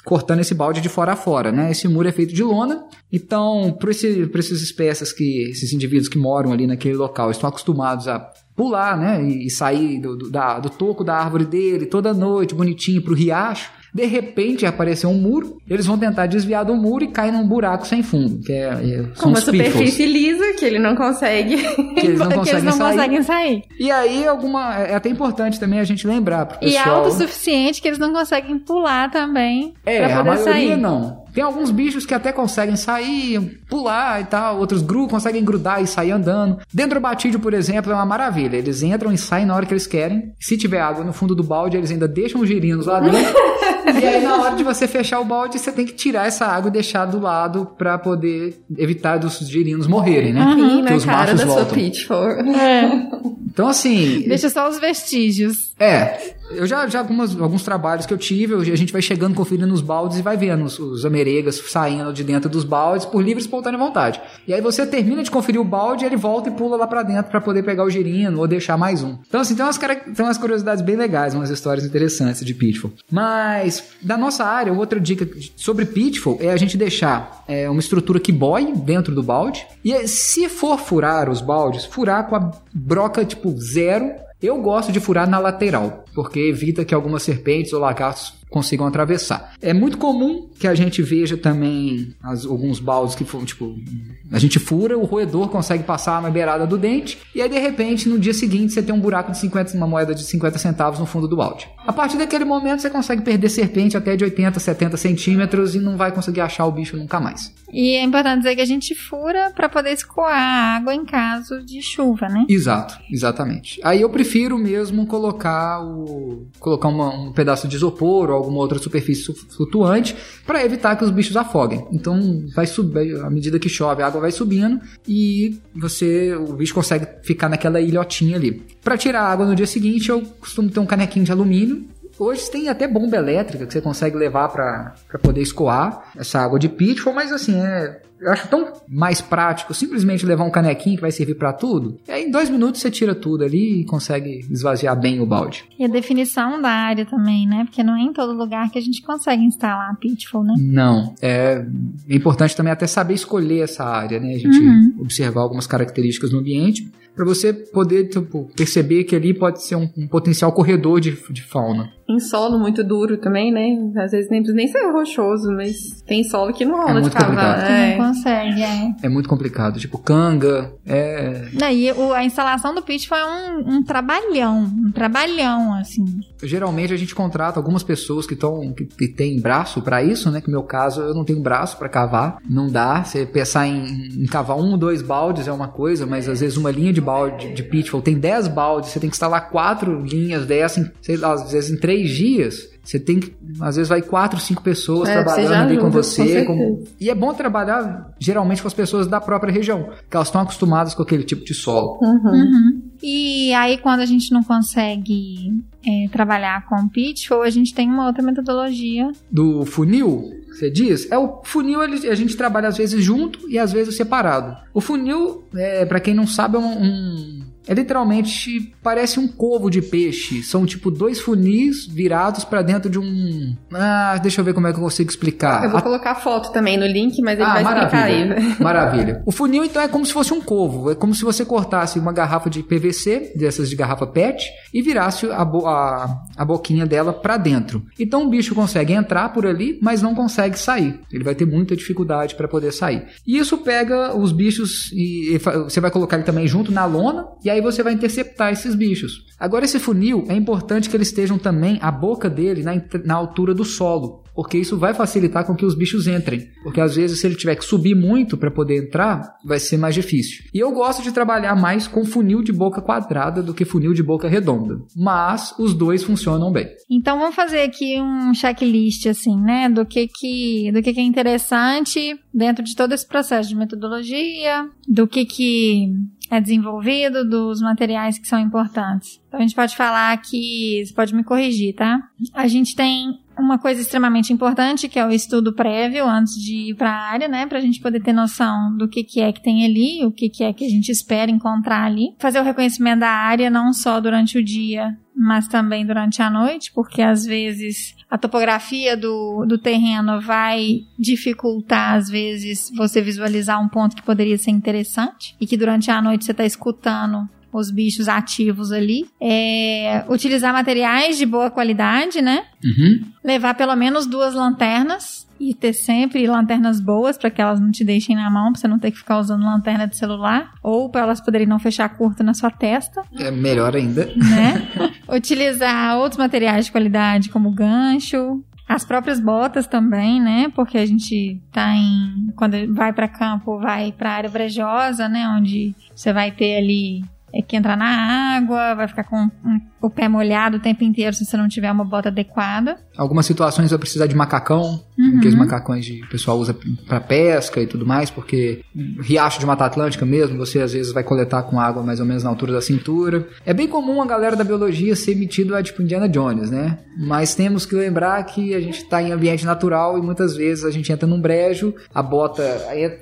cortando esse balde de fora a fora, né? Esse muro é feito de lona, então, para esse, essas espécies que, esses indivíduos que moram ali naquele local estão acostumados a pular, né? E, sair do, do, da, do toco da árvore dele toda noite, bonitinho, para o riacho. De repente apareceu um muro, eles vão tentar desviar do muro e cair num buraco sem fundo, que é, é com uma superfície lisa que ele não consegue, que eles não, conseguem, eles não sair. conseguem sair. E aí alguma é até importante também a gente lembrar pro pessoal. E é autossuficiente que eles não conseguem pular também. É, pra poder a maioria sair. não. Tem alguns bichos que até conseguem sair, pular e tal, outros gru conseguem grudar e sair andando. Dentro do batídio, por exemplo, é uma maravilha. Eles entram e saem na hora que eles querem. Se tiver água no fundo do balde, eles ainda deixam os girinos lá dentro. e aí, na hora de você fechar o balde, você tem que tirar essa água e deixar do lado para poder evitar dos girinos morrerem, né? Uhum, que os cara machos da voltam. sua pitfall. É. Então, assim. Deixa só os vestígios. É, eu já, já algumas, alguns trabalhos que eu tive, a gente vai chegando, conferindo nos baldes e vai vendo os, os ameregas saindo de dentro dos baldes por livre e espontânea vontade. E aí você termina de conferir o balde, ele volta e pula lá pra dentro para poder pegar o girino ou deixar mais um. Então, assim, tem umas, tem umas curiosidades bem legais, umas histórias interessantes de Pitfall. Mas, da nossa área, outra dica sobre Pitfall é a gente deixar é, uma estrutura que boie dentro do balde. E se for furar os baldes, furar com a broca tipo zero eu gosto de furar na lateral, porque evita que algumas serpentes ou lagartos consigam atravessar. É muito comum que a gente veja também as, alguns baldes que tipo a gente fura, o roedor consegue passar na beirada do dente e aí de repente no dia seguinte você tem um buraco de 50, uma moeda de 50 centavos no fundo do balde. A partir daquele momento você consegue perder serpente até de 80, 70 centímetros e não vai conseguir achar o bicho nunca mais. E é importante dizer que a gente fura para poder escoar a água em caso de chuva, né? Exato, exatamente. Aí eu prefiro mesmo colocar o colocar uma, um pedaço de isopor ou alguma outra superfície flutuante para evitar que os bichos afoguem. Então vai subir à medida que chove, a água vai subindo e você o bicho consegue ficar naquela ilhotinha ali. Para tirar a água no dia seguinte, eu costumo ter um canequinho de alumínio Hoje tem até bomba elétrica que você consegue levar para poder escoar essa água de pitfall, mas assim, é, eu acho tão mais prático simplesmente levar um canequinho que vai servir para tudo. E aí em dois minutos você tira tudo ali e consegue esvaziar bem o balde. E a definição da área também, né? Porque não é em todo lugar que a gente consegue instalar Pitfall, né? Não. É importante também até saber escolher essa área, né? A gente uhum. observar algumas características no ambiente para você poder tipo, perceber que ali pode ser um, um potencial corredor de, de, fauna. Em solo muito duro também, né? Às vezes nem precisa nem ser rochoso, mas tem solo que não rola é de cavar. É. Não consegue, é. É muito complicado. Tipo, canga, é... E o, a instalação do pitch foi um, um trabalhão, um trabalhão, assim. Geralmente a gente contrata algumas pessoas que estão que, que tem braço para isso, né? Que no meu caso eu não tenho braço para cavar, não dá. Você pensar em, em cavar um ou dois baldes é uma coisa, mas às vezes uma linha de balde de pitfall tem 10 baldes, você tem que instalar quatro linhas dessas, sei lá, às vezes em três dias. Você tem que, às vezes vai quatro, cinco pessoas é, trabalhando ali com você. Com... E é bom trabalhar geralmente com as pessoas da própria região, que elas estão acostumadas com aquele tipo de solo. Uhum. Uhum. E aí, quando a gente não consegue é, trabalhar com pitfall, a gente tem uma outra metodologia. Do funil? Você diz? É o funil a gente trabalha às vezes junto e às vezes separado. O funil, é, para quem não sabe, é um, um é literalmente parece um covo de peixe. São tipo dois funis virados para dentro de um. Ah, deixa eu ver como é que eu consigo explicar. Eu vou a... colocar foto também no link, mas ele ah, vai maravilha. explicar aí. Maravilha. O funil então é como se fosse um covo. É como se você cortasse uma garrafa de PVC, dessas de garrafa PET, e virasse a, bo a, a boquinha dela para dentro. Então o bicho consegue entrar por ali, mas não consegue sair. Ele vai ter muita dificuldade para poder sair. E isso pega os bichos e, e você vai colocar ele também junto na lona e aí você vai interceptar esses bichos. Agora, esse funil é importante que eles estejam também a boca dele na, na altura do solo porque isso vai facilitar com que os bichos entrem. Porque às vezes, se ele tiver que subir muito para poder entrar, vai ser mais difícil. E eu gosto de trabalhar mais com funil de boca quadrada do que funil de boca redonda. Mas os dois funcionam bem. Então vamos fazer aqui um checklist assim, né, do que que do que, que é interessante dentro de todo esse processo de metodologia, do que que é desenvolvido, dos materiais que são importantes. Então a gente pode falar que, você pode me corrigir, tá? A gente tem uma coisa extremamente importante, que é o estudo prévio antes de ir para a área, né, para a gente poder ter noção do que, que é que tem ali, o que, que é que a gente espera encontrar ali. Fazer o reconhecimento da área não só durante o dia, mas também durante a noite, porque às vezes a topografia do, do terreno vai dificultar, às vezes, você visualizar um ponto que poderia ser interessante e que durante a noite você está escutando os bichos ativos ali. É, utilizar materiais de boa qualidade, né? Uhum. Levar pelo menos duas lanternas e ter sempre lanternas boas para que elas não te deixem na mão, para você não ter que ficar usando lanterna de celular, ou para elas poderem não fechar curto na sua testa. É melhor ainda. Né? Utilizar outros materiais de qualidade, como gancho, as próprias botas também, né? Porque a gente tá em. Quando vai para campo, vai para área brejosa, né? Onde você vai ter ali que entrar na água, vai ficar com o pé molhado o tempo inteiro se você não tiver uma bota adequada. Algumas situações vai precisar de macacão, uhum. aqueles macacões que o pessoal usa para pesca e tudo mais, porque riacho de Mata Atlântica mesmo, você às vezes vai coletar com água mais ou menos na altura da cintura. É bem comum a galera da biologia ser metido a tipo Indiana Jones, né? Mas temos que lembrar que a gente está em ambiente natural e muitas vezes a gente entra num brejo, a bota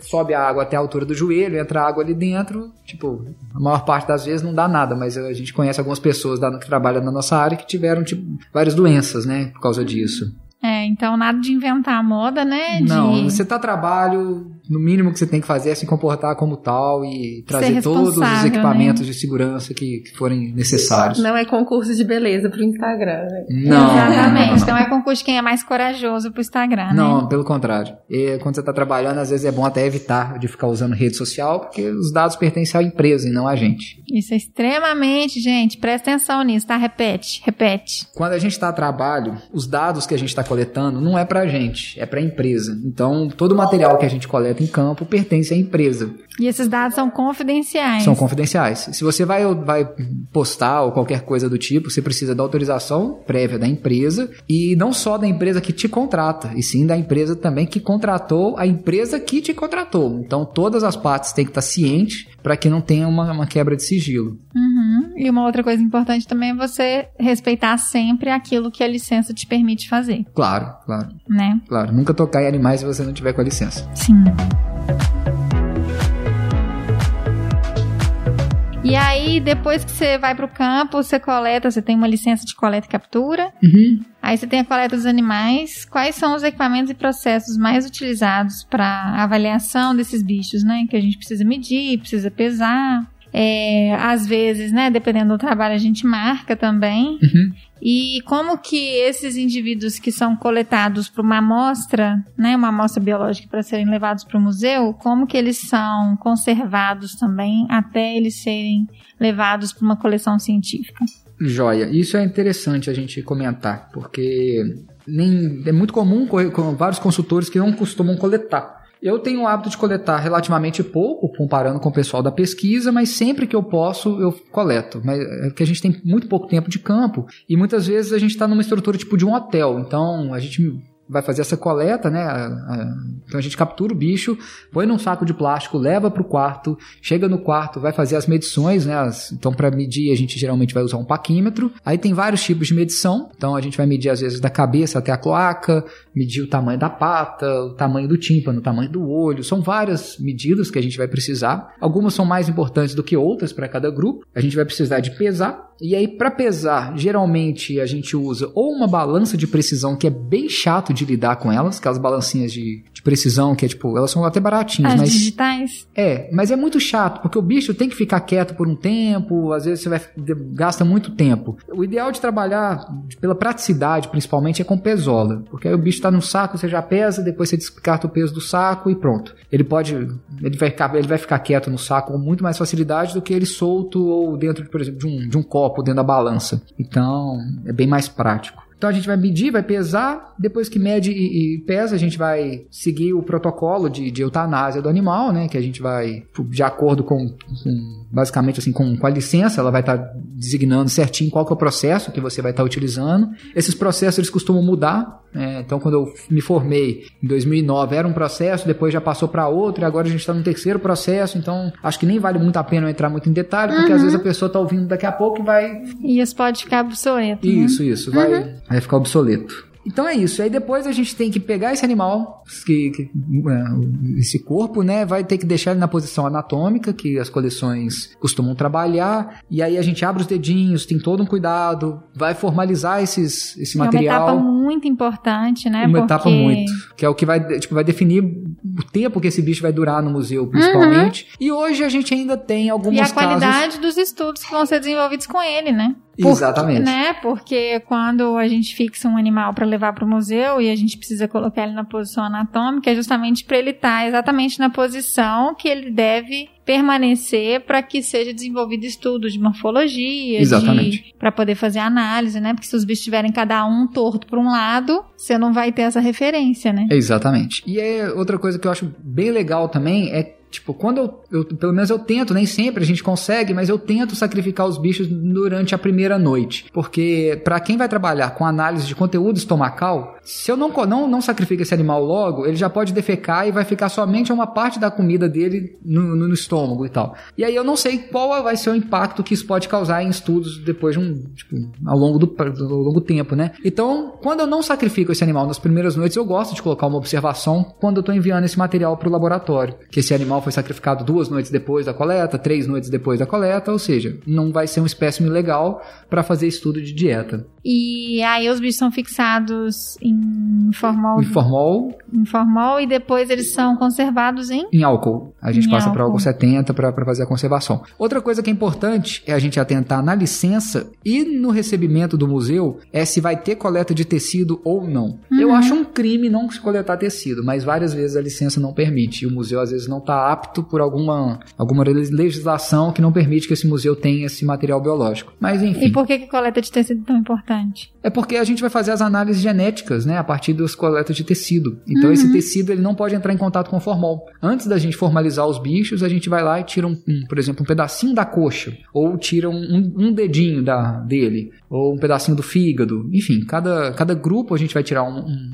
sobe a água até a altura do joelho, entra água ali dentro, tipo, a maior parte das às vezes não dá nada, mas a gente conhece algumas pessoas que trabalham na nossa área que tiveram tipo, várias doenças, né, por causa disso. É, então nada de inventar a moda, né? Não, você tá trabalho, no mínimo que você tem que fazer é se comportar como tal e trazer todos os equipamentos né? de segurança que, que, forem necessários. Não é concurso de beleza pro Instagram, né? Não. Exatamente. Então é concurso de quem é mais corajoso pro Instagram, Não, né? pelo contrário. E quando você tá trabalhando, às vezes é bom até evitar de ficar usando rede social, porque os dados pertencem à empresa e não a gente. Isso é extremamente, gente, presta atenção nisso, tá? Repete, repete. Quando a gente está a trabalho, os dados que a gente está coletando não é pra gente, é pra empresa. Então, todo o material que a gente coleta em campo pertence à empresa. E esses dados são confidenciais. São confidenciais. Se você vai, vai postar ou qualquer coisa do tipo, você precisa da autorização prévia da empresa e não só da empresa que te contrata, e sim da empresa também que contratou a empresa que te contratou. Então, todas as partes têm que estar cientes para que não tenha uma, uma quebra de sigilo. Uhum. E uma outra coisa importante também é você respeitar sempre aquilo que a licença te permite fazer, Claro, claro, né? claro. Nunca tocar em animais se você não tiver com a licença. Sim. E aí, depois que você vai pro campo, você coleta, você tem uma licença de coleta e captura. Uhum. Aí você tem a coleta dos animais. Quais são os equipamentos e processos mais utilizados para avaliação desses bichos, né? Que a gente precisa medir, precisa pesar. É, às vezes, né, dependendo do trabalho, a gente marca também. Uhum. E como que esses indivíduos que são coletados para uma amostra, né, uma amostra biológica para serem levados para o museu, como que eles são conservados também até eles serem levados para uma coleção científica? Joia. Isso é interessante a gente comentar, porque nem, é muito comum vários consultores que não costumam coletar. Eu tenho o hábito de coletar relativamente pouco, comparando com o pessoal da pesquisa, mas sempre que eu posso, eu coleto. Mas é porque a gente tem muito pouco tempo de campo e muitas vezes a gente está numa estrutura tipo de um hotel. Então a gente vai fazer essa coleta, né? Então a gente captura o bicho, põe num saco de plástico, leva para o quarto, chega no quarto, vai fazer as medições, né? Então para medir a gente geralmente vai usar um paquímetro. Aí tem vários tipos de medição. Então a gente vai medir às vezes da cabeça até a cloaca, medir o tamanho da pata, o tamanho do tímpano, o tamanho do olho. São várias medidas que a gente vai precisar. Algumas são mais importantes do que outras para cada grupo. A gente vai precisar de pesar. E aí, para pesar, geralmente a gente usa ou uma balança de precisão, que é bem chato de lidar com elas, aquelas balancinhas de, de precisão, que é tipo, elas são até baratinhas, As mas. digitais? É, mas é muito chato, porque o bicho tem que ficar quieto por um tempo, às vezes você vai gasta muito tempo. O ideal de trabalhar pela praticidade, principalmente, é com pesola, porque aí o bicho tá no saco, você já pesa, depois você descarta o peso do saco e pronto. Ele pode, ele vai ficar, ele vai ficar quieto no saco com muito mais facilidade do que ele solto ou dentro, por exemplo, de um, de um copo dentro da balança. Então, é bem mais prático. Então a gente vai medir, vai pesar, depois que mede e, e pesa, a gente vai seguir o protocolo de, de eutanásia do animal, né? Que a gente vai, de acordo com, com- basicamente assim, com, com a licença, ela vai estar designando certinho qual que é o processo que você vai estar utilizando. Esses processos eles costumam mudar. né? então quando eu me formei em 2009 era um processo, depois já passou para outro e agora a gente está no terceiro processo. Então acho que nem vale muito a pena eu entrar muito em detalhe, porque às vezes a pessoa está ouvindo daqui a pouco e vai E isso pode ficar obsoleto, né? isso, isso, vai, vai ficar obsoleto. Então é isso. Aí depois a gente tem que pegar esse animal, que, que- é, esse corpo, né? Vai ter que deixar ele na posição anatômica, que as coleções costumam trabalhar. E aí a gente abre os dedinhos, tem todo um cuidado, vai formalizar esses, esse É uma material. etapa muito importante, né? Uma Porque etapa muito. Que é o que vai, tipo, vai definir o tempo que esse bicho vai durar no museu, principalmente. E hoje a gente ainda tem alguns E a casos. qualidade dos estudos que vão ser desenvolvidos com ele, né? Exatamente. Né? Porque quando a gente fixa um animal para levar para o museu e a gente precisa colocar ele na posição anatômica, é justamente para ele estar exatamente na posição que ele deve permanecer para que seja desenvolvido estudo de morfologia, Exatamente. para poder fazer análise, né? Porque se os bichos estiverem cada um torto para um lado, você não vai ter essa referência, né? Exatamente. E é outra coisa que eu acho bem legal também é Tipo, quando eu, eu- Pelo menos eu tento, nem sempre a gente consegue, mas eu tento sacrificar os bichos durante a primeira noite. Porque, pra quem vai trabalhar com análise de conteúdo estomacal, se eu não, não, não sacrifico esse animal logo, ele já pode defecar e vai ficar somente uma parte da comida dele no, no- no estômago e tal. E aí eu não sei qual vai ser o impacto que isso pode causar em estudos depois de um. Tipo, ao longo do, ao longo do tempo, né? Então, quando eu não sacrifico esse animal nas primeiras noites, eu gosto de colocar uma observação quando eu tô enviando esse material pro laboratório. Que esse animal foi sacrificado duas noites depois da coleta, três noites depois da coleta, ou seja, não vai ser um espécime legal para fazer estudo de dieta. E aí os bichos são fixados em formol, Em formol, em formol e depois eles são conservados em em álcool. A gente Em passa para álcool. álcool 70 para fazer a conservação. Outra coisa que é importante é a gente atentar na licença e no recebimento do museu é se vai ter coleta de tecido ou não. Eu acho um crime não se coletar tecido, mas várias vezes a licença não permite. E o museu às vezes não está apto por alguma, alguma legislação que não permite que esse museu tenha esse material biológico. Mas enfim. E por que, que coleta de tecido é tão importante? É porque a gente vai fazer as análises genéticas, né, a partir das coletas de tecido. Então esse tecido ele não pode entrar em contato com o formol. Antes da gente formalizar os bichos, a gente vai lá e tira, um, um, por exemplo, um pedacinho da coxa, ou tira um, um- dedinho da, dele, ou um pedacinho do fígado. Enfim, cada, cada grupo a gente vai tirar um, um,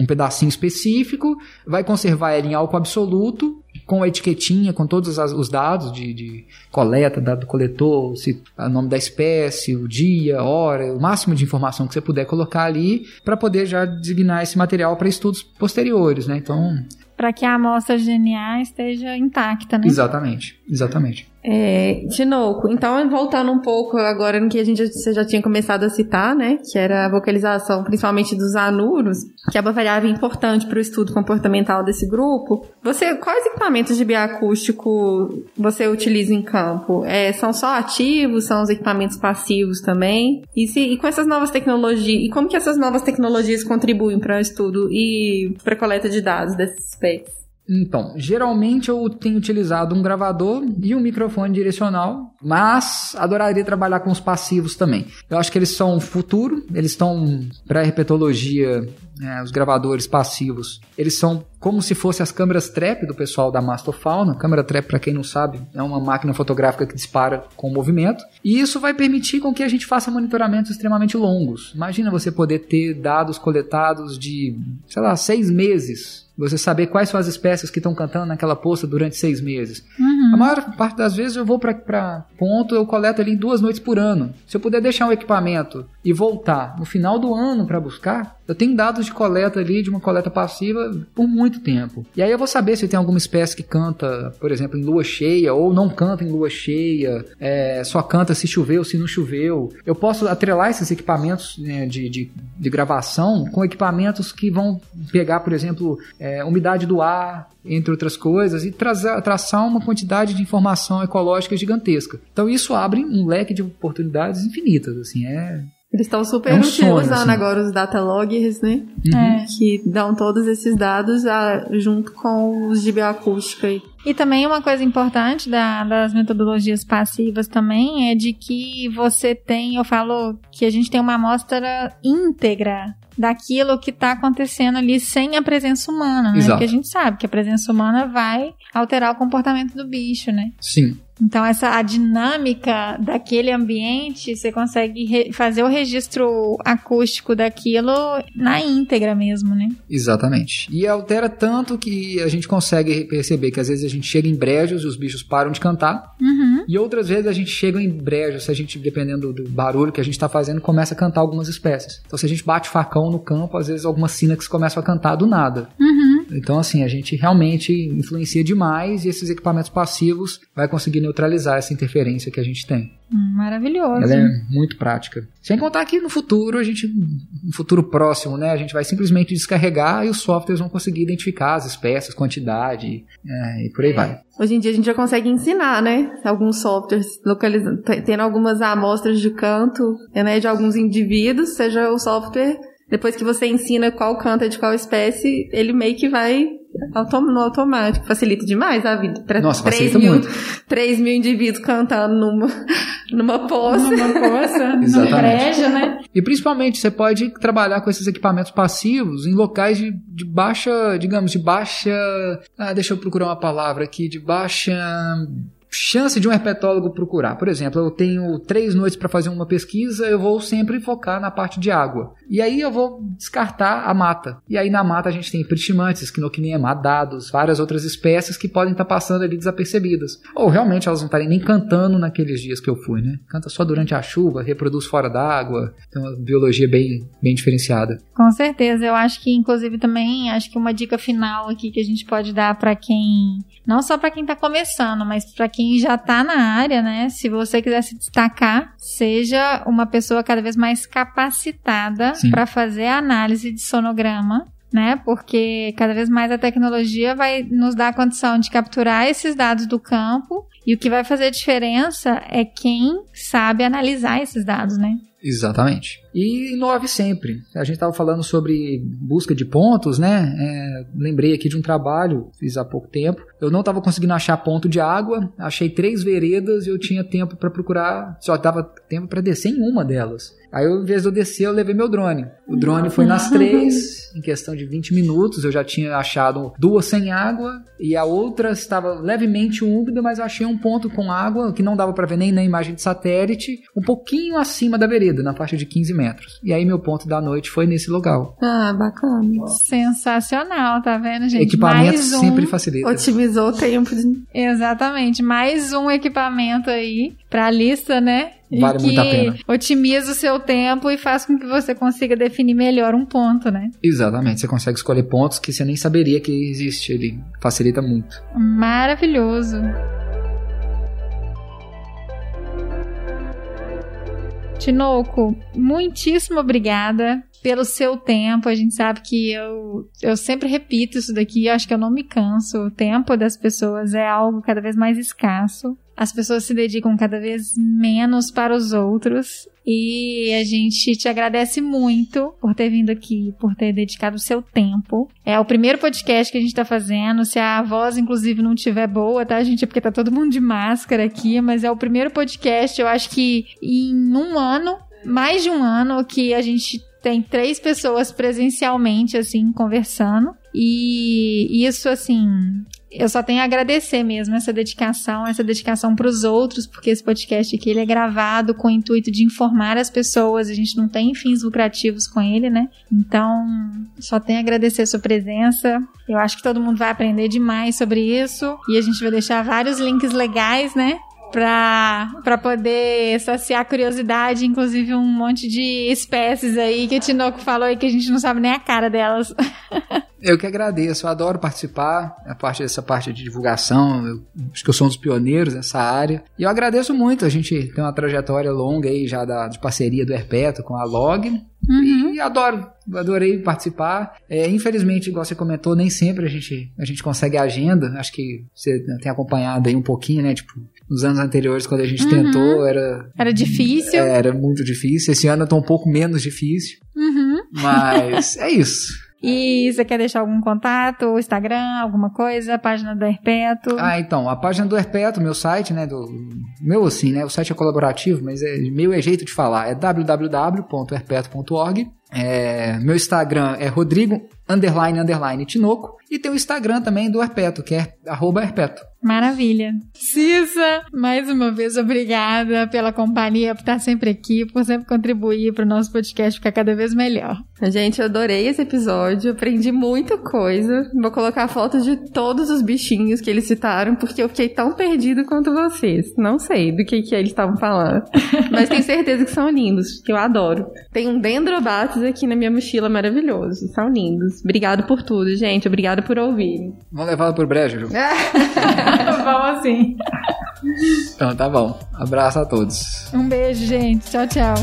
um pedacinho específico, vai conservar ele em álcool absoluto com a etiquetinha, com todos as, os dados de, de coleta, dado do coletor, se, o nome da espécie, o dia, a hora, o máximo de informação que você puder colocar ali para poder já designar esse material para estudos posteriores, né? Então, para que a amostra de DNA esteja intacta, né? Exatamente, exatamente. É, Tinoco, então voltando um pouco agora no que a gente você já tinha começado a citar, né, que era a vocalização principalmente dos anuros, que é uma variável importante para o estudo comportamental desse grupo. Você, quais equipamentos de bioacústico você utiliza em campo? É, são só ativos, são os equipamentos passivos também? E, se, e com essas novas tecnologias, e como que essas novas tecnologias contribuem para o estudo e para a coleta de dados desses specs? Então, geralmente eu tenho utilizado um gravador e um microfone direcional, mas adoraria trabalhar com os passivos também. Eu acho que eles são futuro, eles estão para herpetologia, né, os gravadores passivos, eles são como se fossem as câmeras trap do pessoal da Mastofauna. Câmera trap, para quem não sabe, é uma máquina fotográfica que dispara com movimento, e isso vai permitir com que a gente faça monitoramentos extremamente longos. Imagina você poder ter dados coletados de, sei lá, seis meses você saber quais são as espécies que estão cantando naquela poça durante seis meses. Uhum. A maior parte das vezes eu vou para ponto, eu coleto ali duas noites por ano. Se eu puder deixar um equipamento e voltar no final do ano para buscar, eu tenho dados de coleta ali, de uma coleta passiva, por muito tempo. E aí eu vou saber se tem alguma espécie que canta, por exemplo, em lua cheia, ou não canta em lua cheia, é, só canta se choveu, se não choveu. Eu posso atrelar esses equipamentos né, de, de, de, gravação com equipamentos que vão pegar, por exemplo, é, umidade do ar, entre outras coisas, e trazer, traçar uma quantidade de informação ecológica gigantesca. Então isso abre um leque de oportunidades infinitas, assim, é eles estão super é um sonho, usando assim. agora os data loggers, né? Uhum. É. Que dão todos esses dados a, junto com os de bioacústica. E também uma coisa importante da, das metodologias passivas também é de que você tem, eu falo que a gente tem uma amostra íntegra daquilo que está acontecendo ali sem a presença humana, né? Exato. Porque a gente sabe que a presença humana vai alterar o comportamento do bicho, né? Sim. Então, essa a dinâmica daquele ambiente, você consegue fazer o registro acústico daquilo na íntegra mesmo, né? Exatamente. E altera tanto que a gente consegue perceber que às vezes a gente chega em brejos e os bichos param de cantar. Uhum. E outras vezes a gente chega em brejos, se a gente, dependendo do barulho que a gente está fazendo, começa a cantar algumas espécies. Então, se a gente bate facão no campo, às vezes algumas sínax começam a cantar do nada. Uhum. Então, assim, a gente realmente influencia demais e esses equipamentos passivos vai conseguir neutralizar essa interferência que a gente tem. Hum, maravilhoso. Ela é muito prática. Sem contar que no futuro, a gente, no futuro próximo, né, a gente vai simplesmente descarregar e os softwares vão conseguir identificar as espécies, quantidade é, e por aí é. vai. Hoje em dia a gente já consegue ensinar, né? Alguns softwares localizando, tendo algumas amostras de canto, né, de alguns indivíduos, seja o software depois que você ensina qual canta de qual espécie, ele meio que vai no automático. Facilita demais a vida. Pra Nossa, 3 mil, muito. 3 mil indivíduos cantando numa, numa poça. Numa poça, num brejo, né? E principalmente, você pode trabalhar com esses equipamentos passivos em locais de, de baixa, digamos, de baixa... Ah, deixa eu procurar uma palavra aqui. De baixa chance de um herpetólogo procurar. Por exemplo, eu tenho três noites para fazer uma pesquisa, eu vou sempre focar na parte de água. E aí eu vou descartar a mata. E aí na mata a gente tem pritimantes, esquinoquiniema, dados, várias outras espécies que podem estar tá passando ali desapercebidas. Ou realmente elas não estarem nem cantando naqueles dias que eu fui, né? Canta só durante a chuva, reproduz fora d'água. Tem uma biologia bem, bem diferenciada. Com certeza. Eu acho que, inclusive, também, acho que uma dica final aqui que a gente pode dar para quem, não só para quem está começando, mas para quem quem já está na área, né? Se você quiser se destacar, seja uma pessoa cada vez mais capacitada para fazer a análise de sonograma né? Porque cada vez mais a tecnologia vai nos dar a condição de capturar esses dados do campo e o que vai fazer a diferença é quem sabe analisar esses dados, né? Exatamente. E inove sempre. A gente estava falando sobre busca de pontos, né? É, lembrei aqui de um trabalho, fiz há pouco tempo. Eu não estava conseguindo achar ponto de água, achei três veredas e eu tinha tempo para procurar, só dava tempo para descer em uma delas. Aí, em vez de eu descer, eu levei meu drone. O drone foi nas três, em questão de 20 minutos. Eu já tinha achado duas sem água e a outra estava levemente úmida, mas eu achei um ponto com água que não dava para ver nem na imagem de satélite, um pouquinho acima da vereda na faixa de 15 metros. E aí meu ponto da noite foi nesse local. Ah, bacana. Sensacional, tá vendo, gente? Equipamento Mais um... sempre facilita. Otimizou o tempo de. Exatamente, mais um equipamento aí pra lista, né? E Vale muito a pena. otimiza o seu tempo e faz com que você consiga definir melhor um ponto, né? Exatamente, você consegue escolher pontos que você nem saberia que existe. Ele facilita muito. Maravilhoso. Tinoco, muitíssimo obrigada pelo seu tempo. A gente sabe que eu, eu sempre repito isso daqui, acho que eu não me canso. O tempo das pessoas é algo cada vez mais escasso. As pessoas se dedicam cada vez menos para os outros. E a gente te agradece muito por ter vindo aqui, por ter dedicado o seu tempo. É o primeiro podcast que a gente tá fazendo. Se a voz, inclusive, não tiver boa, tá, gente? É porque tá todo mundo de máscara aqui, mas é o primeiro podcast, eu acho que em um ano, mais de um ano, que a gente tem três pessoas presencialmente, assim, conversando. E isso, assim, eu só tenho a agradecer mesmo essa dedicação, essa dedicação para os outros, porque esse podcast aqui ele é gravado com o intuito de informar as pessoas, a gente não tem fins lucrativos com ele, né? Então, só tenho a agradecer a sua presença. Eu acho que todo mundo vai aprender demais sobre isso e a gente vai deixar vários links legais, né? Pra, poder saciar a curiosidade, inclusive um monte de espécies aí que o Tinoco falou e que a gente não sabe nem a cara delas. Eu que agradeço, eu adoro participar, a parte dessa parte de divulgação, eu, acho que eu sou um dos pioneiros nessa área. E eu agradeço muito, a gente tem uma trajetória longa aí já da, de parceria do Herpeto com a Log. Uhum. E adoro, adorei participar. É, infelizmente, igual você comentou, nem sempre a gente, a gente consegue a agenda. Acho que você tem acompanhado aí um pouquinho, né? Tipo, nos anos anteriores, quando a gente Uhum. tentou, era, Era difícil. era muito difícil. Esse ano eu tô um pouco menos difícil. Uhum. Mas é isso. E você quer deixar algum contato, Instagram, alguma coisa, página do Herpeto? Ah, então, a página do Herpeto, meu site, né, do meu assim, né, o site é colaborativo, mas é meu é jeito de falar, é www.herpeto.org. É, meu Instagram é Rodrigo underline underline Tinoco e tem o Instagram também do Herpeto, que é arroba Herpeto. Maravilha. Cissa, mais uma vez, obrigada pela companhia, por estar sempre aqui, por sempre contribuir para o nosso podcast ficar cada vez melhor. Gente, eu adorei esse episódio, aprendi muita coisa. Vou colocar fotos de todos os bichinhos que eles citaram, porque eu fiquei tão perdido quanto vocês. Não sei do que, que eles estavam falando. Mas tenho certeza que são lindos, que eu adoro. Tem um dendrobates aqui na minha mochila maravilhoso. São lindos. Obrigado por tudo, gente. Obrigado por ouvirem. Vamos levá-la pro brejo, Ju? Vamos assim. Então tá bom. Abraço a todos. Um beijo, gente. Tchau, tchau.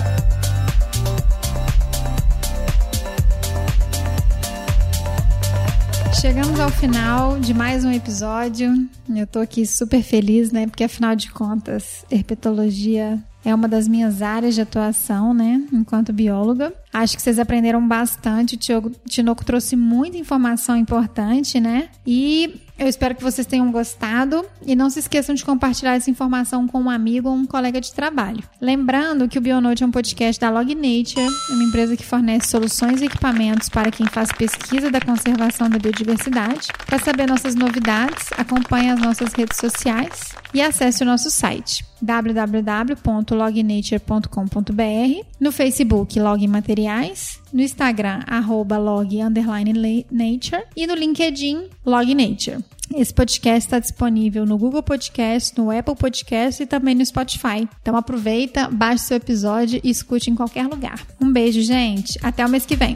Chegamos ao final de mais um episódio. Eu tô aqui super feliz, né? Porque afinal de contas, herpetologia é uma das minhas áreas de atuação, né? Enquanto bióloga. Acho que vocês aprenderam bastante. O Tinoco trouxe muita informação importante, né? E eu espero que vocês tenham gostado. E não se esqueçam de compartilhar essa informação com um amigo ou um colega de trabalho. Lembrando que o Bionote é um podcast da Log Nature, uma empresa que fornece soluções e equipamentos para quem faz pesquisa da conservação da biodiversidade. Para saber nossas novidades, acompanhe as nossas redes sociais e acesse o nosso site www.lognature.com.br, no Facebook Log Materiais, no Instagram arroba log nature e no LinkedIn Log Nature. Esse podcast está disponível no Google Podcast, no Apple Podcast e também no Spotify. Então aproveita, baixe seu episódio e escute em qualquer lugar. Um beijo, gente. Até o mês que vem.